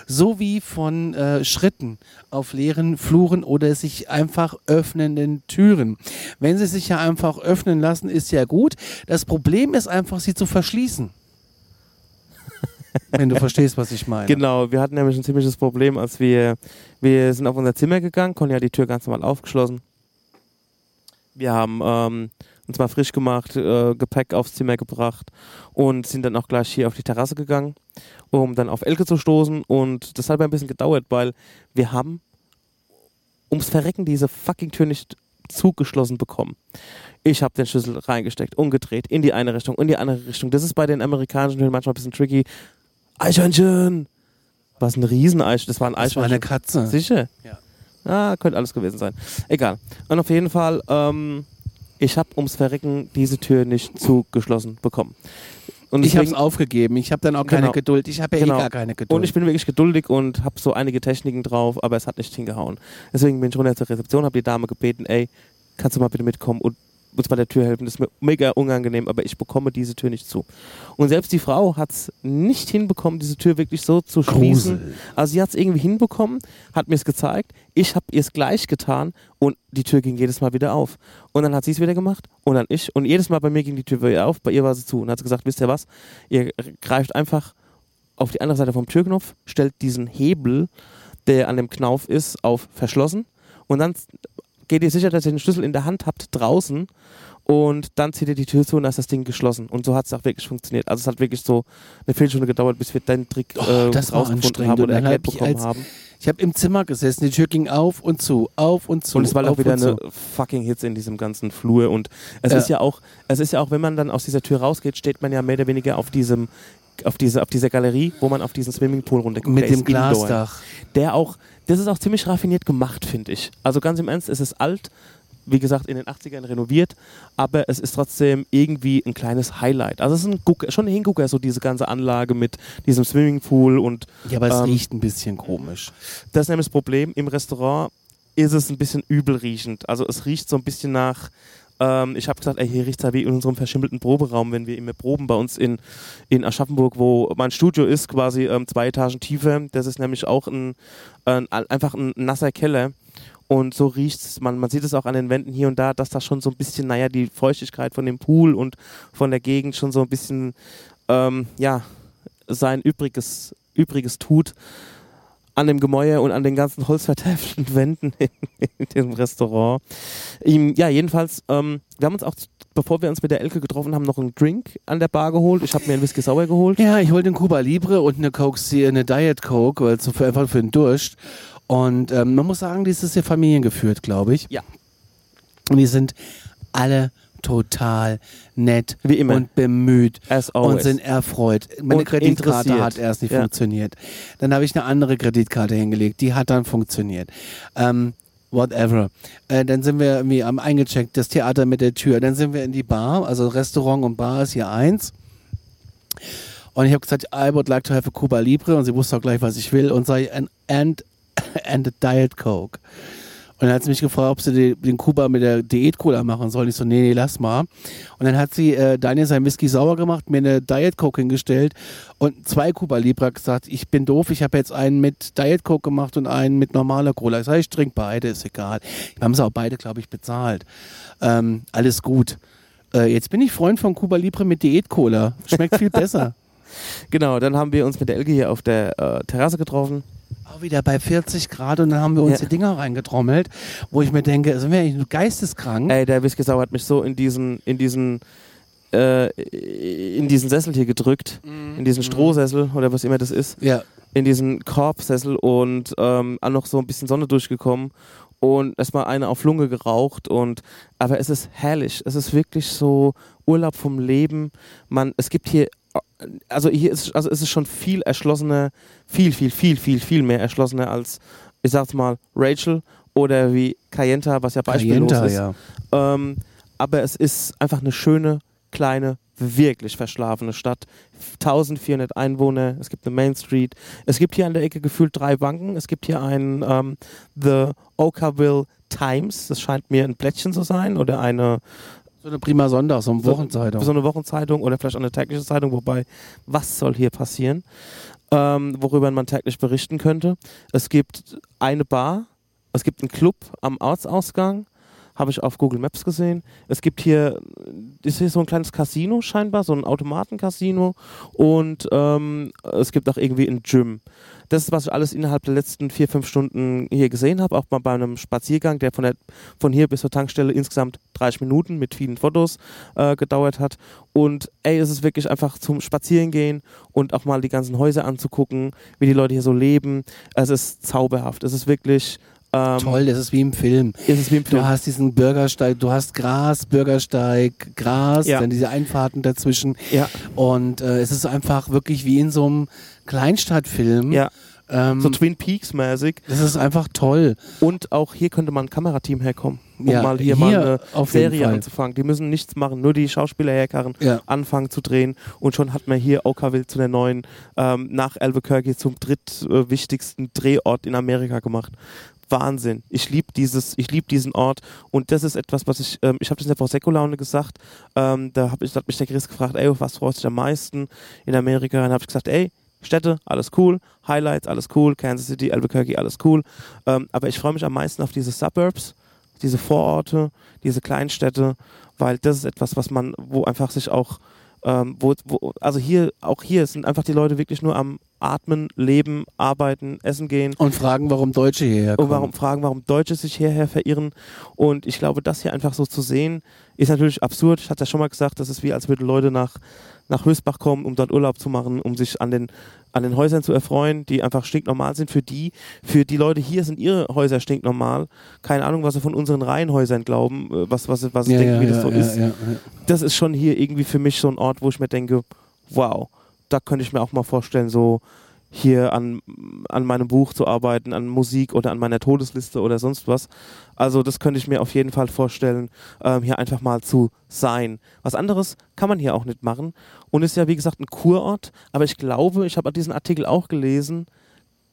sowie von äh, Schritten auf leeren Fluren oder sich einfach öffnenden Türen. Wenn sie sich ja einfach öffnen lassen, ist ja gut. Das Problem ist einfach, sie zu verschließen. Wenn du verstehst, was ich meine. Genau, wir hatten nämlich ein ziemliches Problem, als wir, wir sind auf unser Zimmer gegangen, Conny hat die Tür ganz normal aufgeschlossen. Wir haben ähm, uns mal frisch gemacht, äh, Gepäck aufs Zimmer gebracht und sind dann auch gleich hier auf die Terrasse gegangen, um dann auf Elke zu stoßen. Und das hat ein bisschen gedauert, weil wir haben ums Verrecken diese fucking Tür nicht zugeschlossen bekommen. Ich habe den Schlüssel reingesteckt, umgedreht, in die eine Richtung, in die andere Richtung. Das ist bei den amerikanischen Türen manchmal ein bisschen tricky. Eichhörnchen! Was ein Rieseneichhörnchen. Das war ein Das war Eichhörnchen. eine Katze. Sicher? Ja. Ah, könnte alles gewesen sein. Egal. Und auf jeden Fall, ähm, ich habe ums Verrecken diese Tür nicht zugeschlossen bekommen. Und Ich habe es aufgegeben. Ich habe dann auch keine Genau. Geduld. Ich habe ja Genau. eh gar keine Geduld. und ich bin wirklich geduldig und habe so einige Techniken drauf, aber es hat nicht hingehauen. Deswegen bin ich runter zur Rezeption, habe die Dame gebeten, ey, kannst du mal bitte mitkommen und uns bei der Tür helfen? Das ist mir mega unangenehm, aber ich bekomme diese Tür nicht zu. Und selbst die Frau hat es nicht hinbekommen, diese Tür wirklich so zu schließen. Grusel. Also sie hat es irgendwie hinbekommen, hat mir es gezeigt, ich habe ihr es gleich getan und die Tür ging jedes Mal wieder auf. Und dann hat sie es wieder gemacht und dann ich. Und jedes Mal bei mir ging die Tür wieder auf, bei ihr war sie zu. Und hat gesagt, wisst ihr was, ihr greift einfach auf die andere Seite vom Türknopf, stellt diesen Hebel, der an dem Knauf ist, auf verschlossen und dann geht ihr sicher, dass ihr den Schlüssel in der Hand habt draußen und dann zieht ihr die Tür zu und dann ist das Ding geschlossen. Und so hat es auch wirklich funktioniert. Also es hat wirklich so eine Viertelstunde gedauert, bis wir den Trick Oh, äh, rausgefunden haben Und oder dann erklärt hab bekommen als- haben. Ich habe im Zimmer gesessen, die Tür ging auf und zu, auf und zu. Und es war auch wieder eine fucking Hitze in diesem ganzen Flur. Und es Ja. ist ja auch, es ist ja auch, wenn man dann aus dieser Tür rausgeht, steht man ja mehr oder weniger auf diesem, auf diese, auf dieser Galerie, wo man auf diesen Swimmingpool runterguckt. Mit Der dem. Glasdach. Der auch, das ist auch ziemlich raffiniert gemacht, finde ich. Also ganz im Ernst, es ist alt, wie gesagt, in den 80ern renoviert, aber es ist trotzdem irgendwie ein kleines Highlight. Also es ist ein Gucker, schon ein Hingucker, so diese ganze Anlage mit diesem Swimmingpool und Ja, aber es Ähm, riecht ein bisschen komisch. das ist nämlich das Problem. Im Restaurant ist es ein bisschen übel riechend. Also es riecht so ein bisschen nach. Ähm, ich habe gesagt, ey, hier riecht es ja wie in unserem verschimmelten Proberaum, wenn wir immer proben bei uns in, in Aschaffenburg, wo mein Studio ist, quasi ähm, zwei Etagen tiefer. Das ist nämlich auch ein, ein, einfach ein nasser Keller. Und so riecht es, man, man sieht es auch an den Wänden hier und da, dass da schon so ein bisschen, naja, die Feuchtigkeit von dem Pool und von der Gegend schon so ein bisschen, ähm, ja, sein Übriges, Übriges tut an dem Gemäuer und an den ganzen holzvertäfelten Wänden in, in dem Restaurant. Ihm, ja, jedenfalls, ähm, wir haben uns auch, bevor wir uns mit der Elke getroffen haben, noch einen Drink an der Bar geholt. Ich habe mir einen Whisky Sauer geholt. Ja, ich wollte einen Cuba Libre und eine Coke, eine Diet Coke, weil so für, einfach für den Durst. Und ähm, man muss sagen, dieses ist ja familiengeführt, glaube ich. Ja. Und die sind alle total nett Wie immer. und bemüht und sind erfreut. Meine Und Kreditkarte interessiert. hat erst nicht Ja. funktioniert. Dann habe ich eine andere Kreditkarte hingelegt, die hat dann funktioniert. Ähm, whatever. Äh, dann sind wir irgendwie am eingecheckt, das Theater mit der Tür. Dann sind wir in die Bar, also Restaurant und Bar ist hier eins. Und ich habe gesagt, I would like to have a Cuba Libre. Und sie wusste auch gleich, was ich will. Und sage, and, and, and a Diet Coke. Und dann hat sie mich gefragt, ob sie die, den Kuba mit der Diät-Cola machen soll. Ich so, nee, nee, lass mal. Und dann hat sie äh, Daniel sein Whisky sauer gemacht, mir eine Diet Coke hingestellt und zwei Cuba Libre gesagt, ich bin doof, ich habe jetzt einen mit Diet Coke gemacht und einen mit normaler Cola. Ich sage, ich trinke beide, ist egal. Wir haben sie auch beide, glaube ich, bezahlt. Ähm, alles gut. Äh, jetzt bin ich Freund von Cuba Libre mit Diät-Cola. Schmeckt viel besser. Genau, dann haben wir uns mit der Elke hier auf der äh, Terrasse getroffen. Auch wieder bei 40 Grad und dann haben wir uns Ja. die Dinger reingetrommelt, wo ich mir denke, sind wir eigentlich nur geisteskrank? Ey, der Whisky Sauer hat mich so in diesen, in diesen, äh, in diesen Sessel hier gedrückt. In diesen Strohsessel oder was immer das ist. Ja. in diesen Korbsessel und ähm, auch noch so ein bisschen Sonne durchgekommen und erstmal eine auf Lunge geraucht und aber es ist herrlich. Es ist wirklich so Urlaub vom Leben. Man, es gibt hier also hier ist also es ist schon viel erschlossener, viel viel viel viel viel mehr erschlossener als ich sag's mal Rachel oder wie Kayenta, was ja beispiellos Cayenta, ist. ja. Ähm, aber es ist einfach eine schöne, kleine, wirklich verschlafene Stadt. 1400 Einwohner, es gibt eine Main Street. Es gibt hier an der Ecke gefühlt drei Banken. Es gibt hier einen ähm, The Okaville Times, das scheint mir ein Plättchen zu sein, oder eine So eine prima Sonntag, so eine Wochenzeitung. so eine Wochenzeitung oder vielleicht auch eine tägliche Zeitung, wobei, was soll hier passieren, ähm, worüber man täglich berichten könnte. Es gibt eine Bar, es gibt einen Club am Ortsausgang, habe ich auf Google Maps gesehen. Es gibt hier, ist hier so ein kleines Casino scheinbar, so ein Automatencasino und ähm, es gibt auch irgendwie ein Gym. Das ist, was ich alles innerhalb der letzten vier, fünf Stunden hier gesehen habe, auch mal bei einem Spaziergang, der von, der von hier bis zur Tankstelle insgesamt 30 Minuten mit vielen Fotos äh, gedauert hat. Und ey, es ist wirklich einfach zum Spazierengehen und auch mal die ganzen Häuser anzugucken, wie die Leute hier so leben. Es ist zauberhaft. Es ist wirklich ähm, Toll, das ist wie im Film. Ist es wie im Film. Du hast diesen Bürgersteig, du hast Gras, Bürgersteig, Gras, Ja. dann diese Einfahrten dazwischen. Ja, Und äh, es ist einfach wirklich wie in so einem Kleinstadtfilm. ja. Ähm, So Twin Peaks mäßig. das ist einfach toll. Und auch hier könnte mal ein Kamerateam herkommen, um Ja, mal hier, hier mal eine Serie anzufangen. Die müssen nichts machen, nur die Schauspieler herkarren, Ja. anfangen zu drehen und schon hat man hier Oakville zu der neuen, ähm, nach Albuquerque zum drittwichtigsten Drehort in Amerika gemacht. Wahnsinn. Ich liebe dieses, ich liebe diesen Ort. Und das ist etwas, was ich, ähm, ich habe das in der Prosecco-Laune gesagt, ähm, da hab ich, hat mich der Chris gefragt, ey, was freust du dich am meisten in Amerika? Und dann habe ich gesagt, ey, Städte, alles cool, Highlights, alles cool, Kansas City, Albuquerque, alles cool, ähm, aber ich freue mich am meisten auf diese Suburbs, diese Vororte, diese Kleinstädte, weil das ist etwas, was man, wo einfach sich auch, ähm, wo, wo, also hier, auch hier sind einfach die Leute wirklich nur am Atmen, Leben, Arbeiten, Essen gehen Und fragen, warum Deutsche hierher kommen. und warum fragen, warum Deutsche sich hierher verirren. Und ich glaube, das hier einfach so zu sehen, ist natürlich absurd. Ich hatte ja schon mal gesagt, das ist wie, als würden Leute nach, nach Höchstbach kommen, um dort Urlaub zu machen, um sich an den, an den Häusern zu erfreuen, die einfach stinknormal sind für die. Für die Leute hier sind ihre Häuser stinknormal. Keine Ahnung, was sie von unseren Reihenhäusern glauben, äh, was, was, sie- was sie ja, denken, ja, wie das so ist. Das ist schon hier irgendwie für mich so ein Ort, wo ich mir denke, wow, da könnte ich mir auch mal vorstellen, so hier an, an meinem Buch zu arbeiten, an Musik oder an meiner Todesliste oder sonst was. Also das könnte ich mir auf jeden Fall vorstellen, ähm, hier einfach mal zu sein. Was anderes kann man hier auch nicht machen und ist ja wie gesagt ein Kurort, aber ich glaube, ich habe diesen Artikel auch gelesen,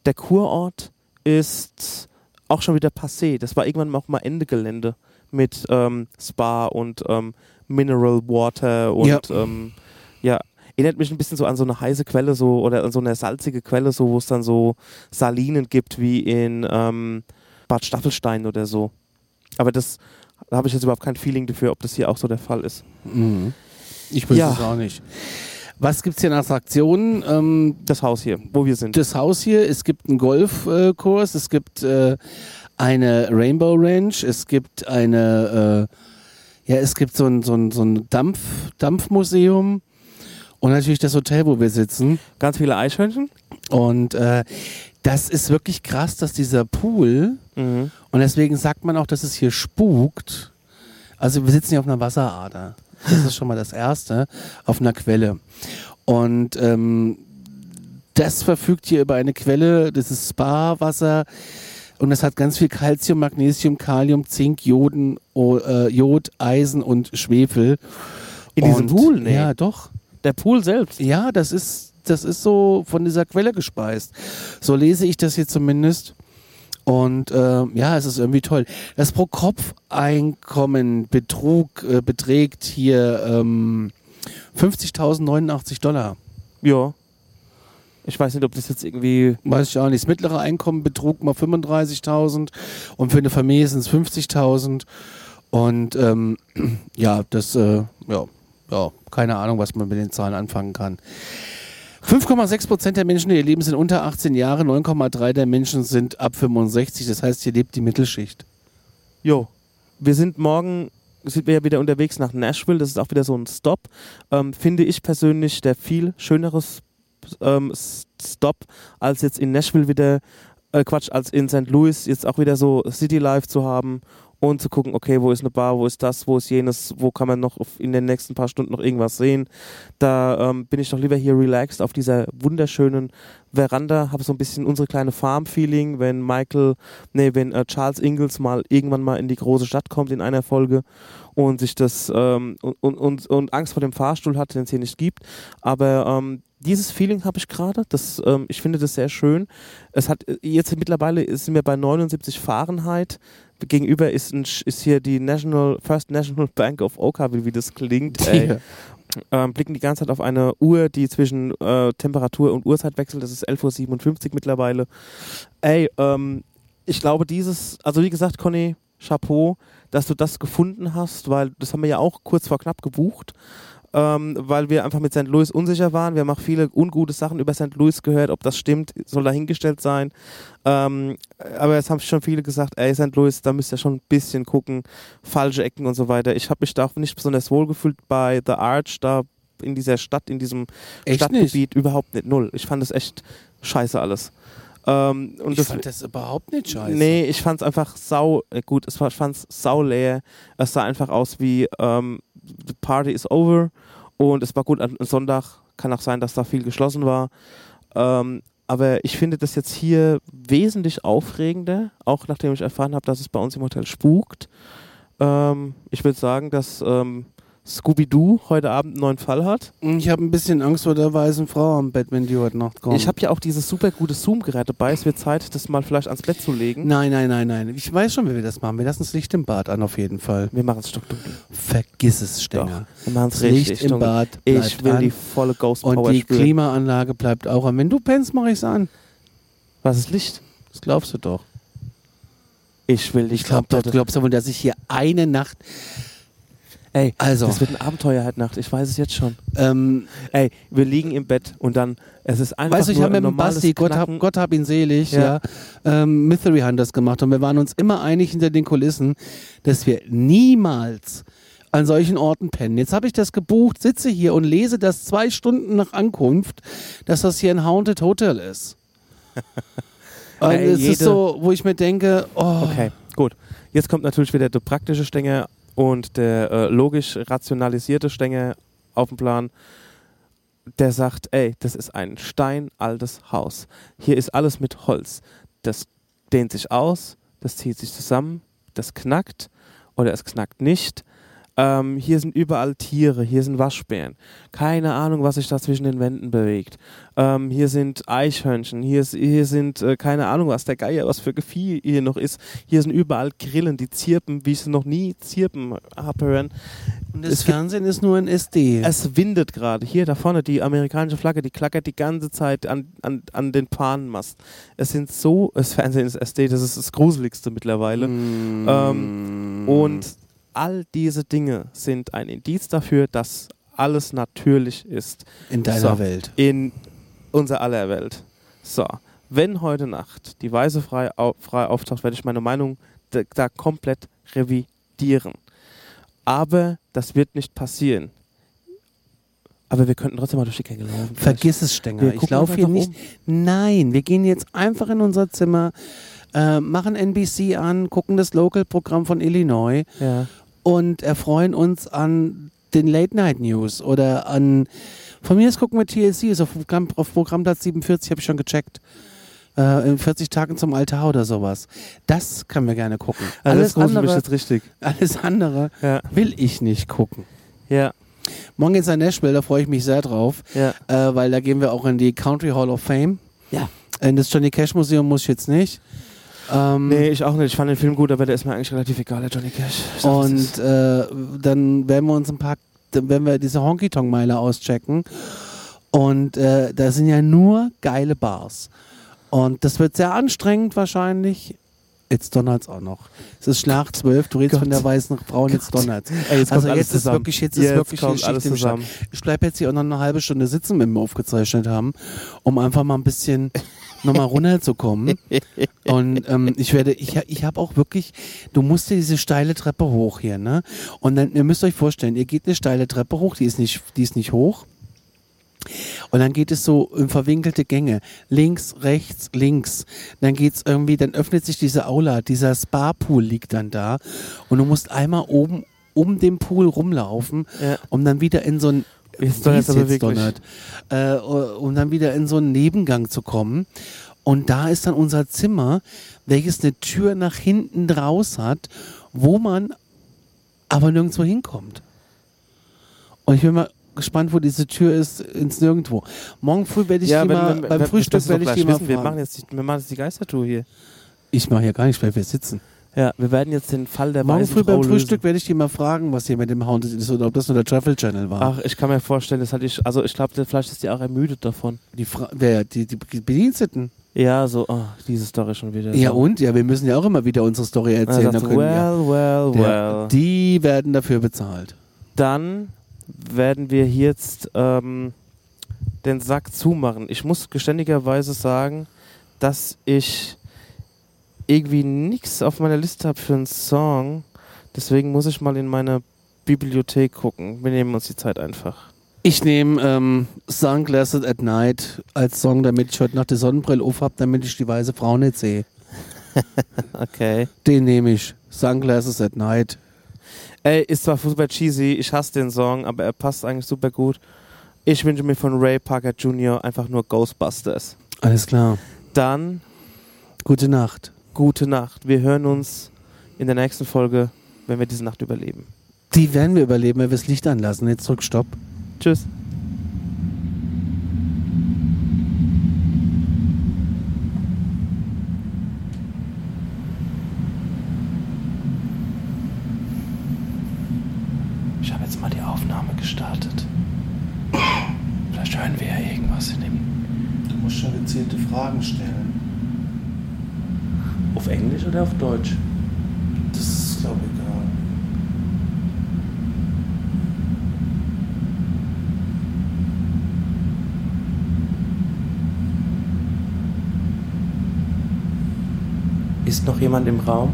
der Kurort ist auch schon wieder passé. Das war irgendwann auch mal Ende Gelände mit ähm, Spa und ähm, Mineral Water und Ja. ähm, ja, erinnert mich ein bisschen so an so eine heiße Quelle so oder an so eine salzige Quelle, so wo es dann so Salinen gibt wie in ähm, Bad Staffelstein oder so. Aber das da habe ich jetzt überhaupt kein Feeling dafür, ob das hier auch so der Fall ist. Mhm. Ich wüsste Ja. es auch nicht. Was gibt es hier an Attraktionen? Ähm, Das Haus hier, wo wir sind. das Haus hier, es gibt einen Golfkurs, es gibt äh, eine Rainbow Ranch, es gibt eine, äh, ja, es gibt so ein, so ein, so ein Dampf, Dampfmuseum und natürlich das Hotel, wo wir sitzen. Ganz viele Eichhörnchen. Und äh, das ist wirklich krass, dass dieser Pool, Mhm. und deswegen sagt man auch, dass es hier spukt. Also wir sitzen hier auf einer Wasserader. Das ist schon mal das Erste, auf einer Quelle. Und ähm, das verfügt hier über eine Quelle, das ist Spa-Wasser und es hat ganz viel Calcium, Magnesium, Kalium, Zink, Joden, o, äh, Jod, Eisen und Schwefel. In diesem und, Pool? Nee. Ja, doch. Der Pool selbst. Ja, das ist, das ist so von dieser Quelle gespeist. So lese ich das hier zumindest. Und äh, ja, es ist irgendwie toll. Das Pro-Kopf-Einkommen Betrug äh, beträgt hier ähm, 50.089 Dollar. Ja. Ich weiß nicht, ob das jetzt irgendwie. Weiß ich auch nicht. Das mittlere Einkommen betrug mal 35.000 und für eine Familie sind es 50.000. Und ähm, ja, das, äh, ja, ja, keine Ahnung, was man mit den Zahlen anfangen kann. 5,6 Prozent der Menschen, die hier leben, sind unter 18 Jahre, 9,3 der Menschen sind ab 65. Das heißt, hier lebt die Mittelschicht. Jo. Wir sind morgen, sind wir ja wieder unterwegs nach Nashville. Das ist auch wieder so ein Stop. Ähm, finde ich persönlich der viel schönere ähm, Stop, als jetzt in Nashville wieder, äh, Quatsch, als in St. Louis jetzt auch wieder so City Life zu haben und zu gucken, okay, wo ist eine Bar, wo ist das, wo ist jenes, wo kann man noch in den nächsten paar Stunden noch irgendwas sehen. Da ähm, bin ich doch lieber hier relaxed auf dieser wunderschönen Veranda, habe so ein bisschen unsere kleine Farm-Feeling, wenn Michael, nee, wenn äh, Charles Ingalls mal irgendwann mal in die große Stadt kommt in einer Folge und sich das ähm, und, und, und, Angst vor dem Fahrstuhl hat, den es hier nicht gibt. Aber ähm, dieses Feeling habe ich gerade. Ähm, ich finde das sehr schön. Es hat äh, jetzt mittlerweile sind wir bei 79 Fahrenheit. Gegenüber ist, ein, ist hier die National First National Bank of Oakville, wie das klingt. Ey ähm, blicken die ganze Zeit auf eine Uhr, die zwischen äh, Temperatur und Uhrzeit wechselt. Das ist 11.57 Uhr mittlerweile. Ey, ähm, ich glaube, dieses, also wie gesagt, Conny, Chapeau, dass du das gefunden hast, weil das haben wir ja auch kurz vor knapp gebucht, ähm, weil wir einfach mit St. Louis unsicher waren. Wir haben auch viele ungute Sachen über St. Louis gehört. Ob das stimmt, soll dahingestellt sein. Ähm, aber jetzt haben schon viele gesagt, ey, St. Louis, da müsst ihr schon ein bisschen gucken, falsche Ecken und so weiter. Ich habe mich da auch nicht besonders wohl gefühlt bei The Arch, da in dieser Stadt, in diesem Echt Stadtgebiet, überhaupt nicht null. Ich fand es echt scheiße alles. Ähm, ich das, fand das überhaupt nicht scheiße. Nee, ich fand es einfach sau, äh, gut, ich fand es sau leer. Es sah einfach aus wie ähm, the party is over und es war gut am Sonntag. Kann auch sein, dass da viel geschlossen war. Ähm, aber ich finde das jetzt hier wesentlich aufregender, auch nachdem ich erfahren habe, dass es bei uns im Hotel spukt. Ähm, ich würde sagen, dass ähm, Scooby-Doo heute Abend einen neuen Fall hat. Ich habe ein bisschen Angst vor der weißen Frau am Bett, wenn die heute Nacht kommt. Ich habe ja auch dieses super gute Zoom-Gerät dabei. Es wird Zeit, das mal vielleicht ans Bett zu legen. Nein, nein, nein, nein. Ich weiß schon, wie wir das machen. Wir lassen das Licht im Bad an, auf jeden Fall. Wir machen es stockdunkel. Vergiss es, Stenger. Wir machen es richtig. Licht im. Bad Ich will an. die volle Ghost Und Power die spüren. Klimaanlage bleibt auch an. Wenn du pennst, mache ich es an. Was ist Licht? Das glaubst du doch. Ich will Ich glaube doch, du glaubst aber, dass ich hier eine Nacht. Ey, Also, das wird ein Abenteuer heute Nacht. Ich weiß es jetzt schon. ähm, Ey, wir liegen im Bett und dann, es ist einfach weißt du, ich habe mit dem Basti, Gott hab. Gott hab ihn selig, ja, Ja. ähm, Mystery Hunters gemacht und wir waren uns immer einig hinter den Kulissen, dass wir niemals an solchen Orten pennen. Jetzt habe ich das gebucht, sitze hier und lese das zwei Stunden nach Ankunft, dass das hier ein Haunted Hotel ist. und Ey, es ist so, wo ich mir denke, oh, Okay, gut. Jetzt kommt natürlich wieder der praktische Stänger und der äh, logisch rationalisierte Stänger auf den Plan. Der sagt, ey, das ist ein steinaltes Haus. Hier ist alles mit Holz. Das dehnt sich aus, das zieht sich zusammen, das knackt oder es knackt nicht. Ähm, hier sind überall Tiere, hier sind Waschbären. Keine Ahnung, was sich da zwischen den Wänden bewegt. Ähm, hier sind Eichhörnchen, hier, ist, hier sind äh, keine Ahnung, was der Geier, was für Gefieh hier noch ist. Hier sind überall Grillen, die zirpen, wie ich sie noch nie zirpen habe hören. und das es Fernsehen ist nur ein SD. Es windet gerade. Hier da vorne, die amerikanische Flagge, die klackert die ganze Zeit an, an, an den Pahnenmast. Es sind so, das Fernsehen ist SD, das ist das Gruseligste mittlerweile. Mm. Ähm, Und all diese Dinge sind ein Indiz dafür, dass alles natürlich ist in deiner so. Welt. in unser aller Welt. So, wenn heute Nacht die Weise frei, au, frei auftaucht, werde ich meine Meinung da, da komplett revidieren. Aber das wird nicht passieren. Aber wir könnten trotzdem mal durch die Gänge laufen. Vergiss es, Stenger. Wir Ich laufe hier nicht. Nein, wir gehen jetzt einfach in unser Zimmer, äh, machen NBC an, gucken das Local-Programm von Illinois Ja. Und erfreuen uns an den Late-Night-News oder an. Von mir aus gucken wir TLC, ist auf, Programm, auf Programmplatz 47, habe ich schon gecheckt. Äh, in 40 Tagen zum Altar oder sowas. Das können wir gerne gucken. Also alles, andere, jetzt richtig. alles andere Ja. will ich nicht gucken. Ja. Morgen geht's nach Nashville, da freue ich mich sehr drauf Ja. äh, weil da gehen wir auch in die Country Hall of Fame. Ja. In das Johnny Cash Museum muss ich jetzt nicht. Ähm, Nee, ich auch nicht. Ich fand den Film gut, aber der ist mir eigentlich relativ egal, der Johnny Cash. Sag, und äh, dann werden wir uns ein paar, dann werden wir diese Honky Tonk Meile auschecken. Und äh, da sind ja nur geile Bars. Und das wird sehr anstrengend wahrscheinlich. Jetzt donnert's auch noch. Es ist Schlag 12, du redest Gott. von der weißen Frau und jetzt donnert's. Ey, jetzt also jetzt ist zusammen. wirklich, jetzt ist wirklich kommt Schicht alles im zusammen. Ich bleibe jetzt hier auch noch eine halbe Stunde sitzen, wenn wir aufgezeichnet haben, um einfach mal ein bisschen nochmal runterzukommen. Und ähm, ich werde, ich, ich habe auch wirklich, du musst dir diese steile Treppe hoch hier, ne? Und dann, ihr müsst euch vorstellen, ihr geht eine steile Treppe hoch, die ist nicht, die ist nicht hoch. Und dann geht es so in verwinkelte Gänge. Links, rechts, links. Dann geht's irgendwie, dann öffnet sich diese Aula, dieser Spa-Pool liegt dann da. Und du musst einmal oben um den Pool rumlaufen, Ja. um dann wieder in so ein Jetzt es aber jetzt donnert, äh, um dann wieder in so einen Nebengang zu kommen. Und da ist dann unser Zimmer, welches eine Tür nach hinten draus hat, wo man aber nirgendwo hinkommt. Und ich bin mal gespannt, wo diese Tür ist, ins Nirgendwo. Morgen früh werde ich die mal, beim das Frühstück werde ich die mal wissen. Wir machen, jetzt die, wir machen jetzt die Geistertour hier. Ich mache hier gar nicht, weil wir sitzen. Ja, wir werden jetzt den Fall der Morgen früh beim Frühstück werde ich die mal fragen, was hier mit dem Haunted ist oder ob das nur der Travel Channel war. Ach, ich kann mir vorstellen, das hatte ich, also ich glaube, vielleicht ist die auch ermüdet davon. Die, Fra wer, die, die Bediensteten. Ja, so, oh, diese Story schon wieder. Ja so. und? Ja, wir müssen ja auch immer wieder unsere Story Er erzählen. sagt, können well, well, wir, well. Der, die werden dafür bezahlt. Dann werden wir jetzt ähm, den Sack zumachen. Ich muss geständigerweise sagen, dass ich irgendwie nichts auf meiner Liste habe für einen Song. Deswegen muss ich mal in meine Bibliothek gucken. Wir nehmen uns die Zeit einfach. Ich nehme ähm, Sunglasses at Night als Song, damit ich heute Nacht die Sonnenbrille auf habe, damit ich die weiße Frau nicht sehe. Okay. Den nehme ich. Sunglasses at Night. Ey, ist zwar super cheesy, ich hasse den Song, aber er passt eigentlich super gut. Ich wünsche mir von Ray Parker Jr. einfach nur Ghostbusters. Alles klar. Dann Gute Nacht. gute Nacht. Wir hören uns in der nächsten Folge, wenn wir diese Nacht überleben. Die werden wir überleben, wenn wir das Licht anlassen. Jetzt drück Stopp. Tschüss. Ich habe jetzt mal die Aufnahme gestartet. Vielleicht hören wir ja irgendwas in dem. Du musst schon gezielte Fragen stellen. Auf Englisch oder auf Deutsch? Das ist, glaube ich, egal. Ist noch jemand im Raum?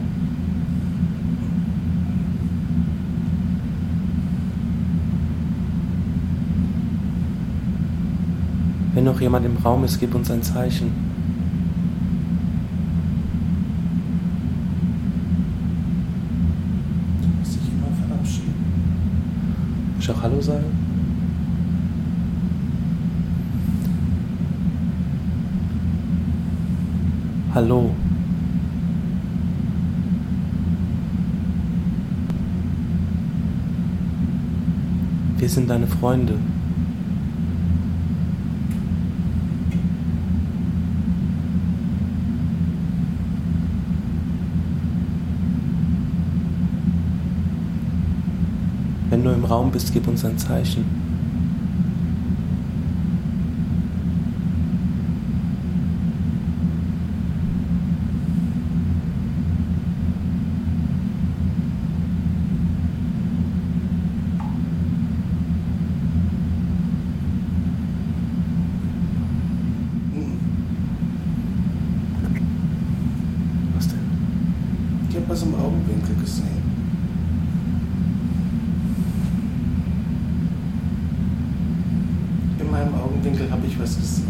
Wenn noch jemand im Raum ist, gib uns ein Zeichen. Du musst dich immer verabschieden. Auch Hallo sagen? Hallo. Wir sind deine Freunde. Im Raum bist, gib uns ein Zeichen. Was denn? Ich habe was im Augenwinkel gesehen. In meinem Augenwinkel habe ich was gesehen.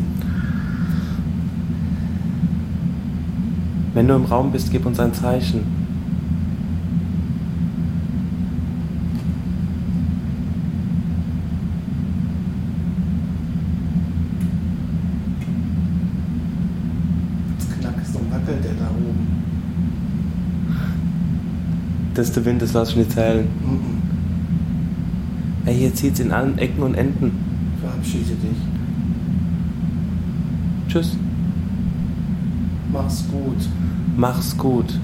Wenn du im Raum bist, gib uns ein Zeichen. Jetzt knackst und wackelt der da oben. Das ist der Wind, das lass ich nicht zählen. Mhm. Ey, hier zieht's in allen Ecken und Enden. Verabschiede dich. Tschüss. Mach's gut. Mach's gut.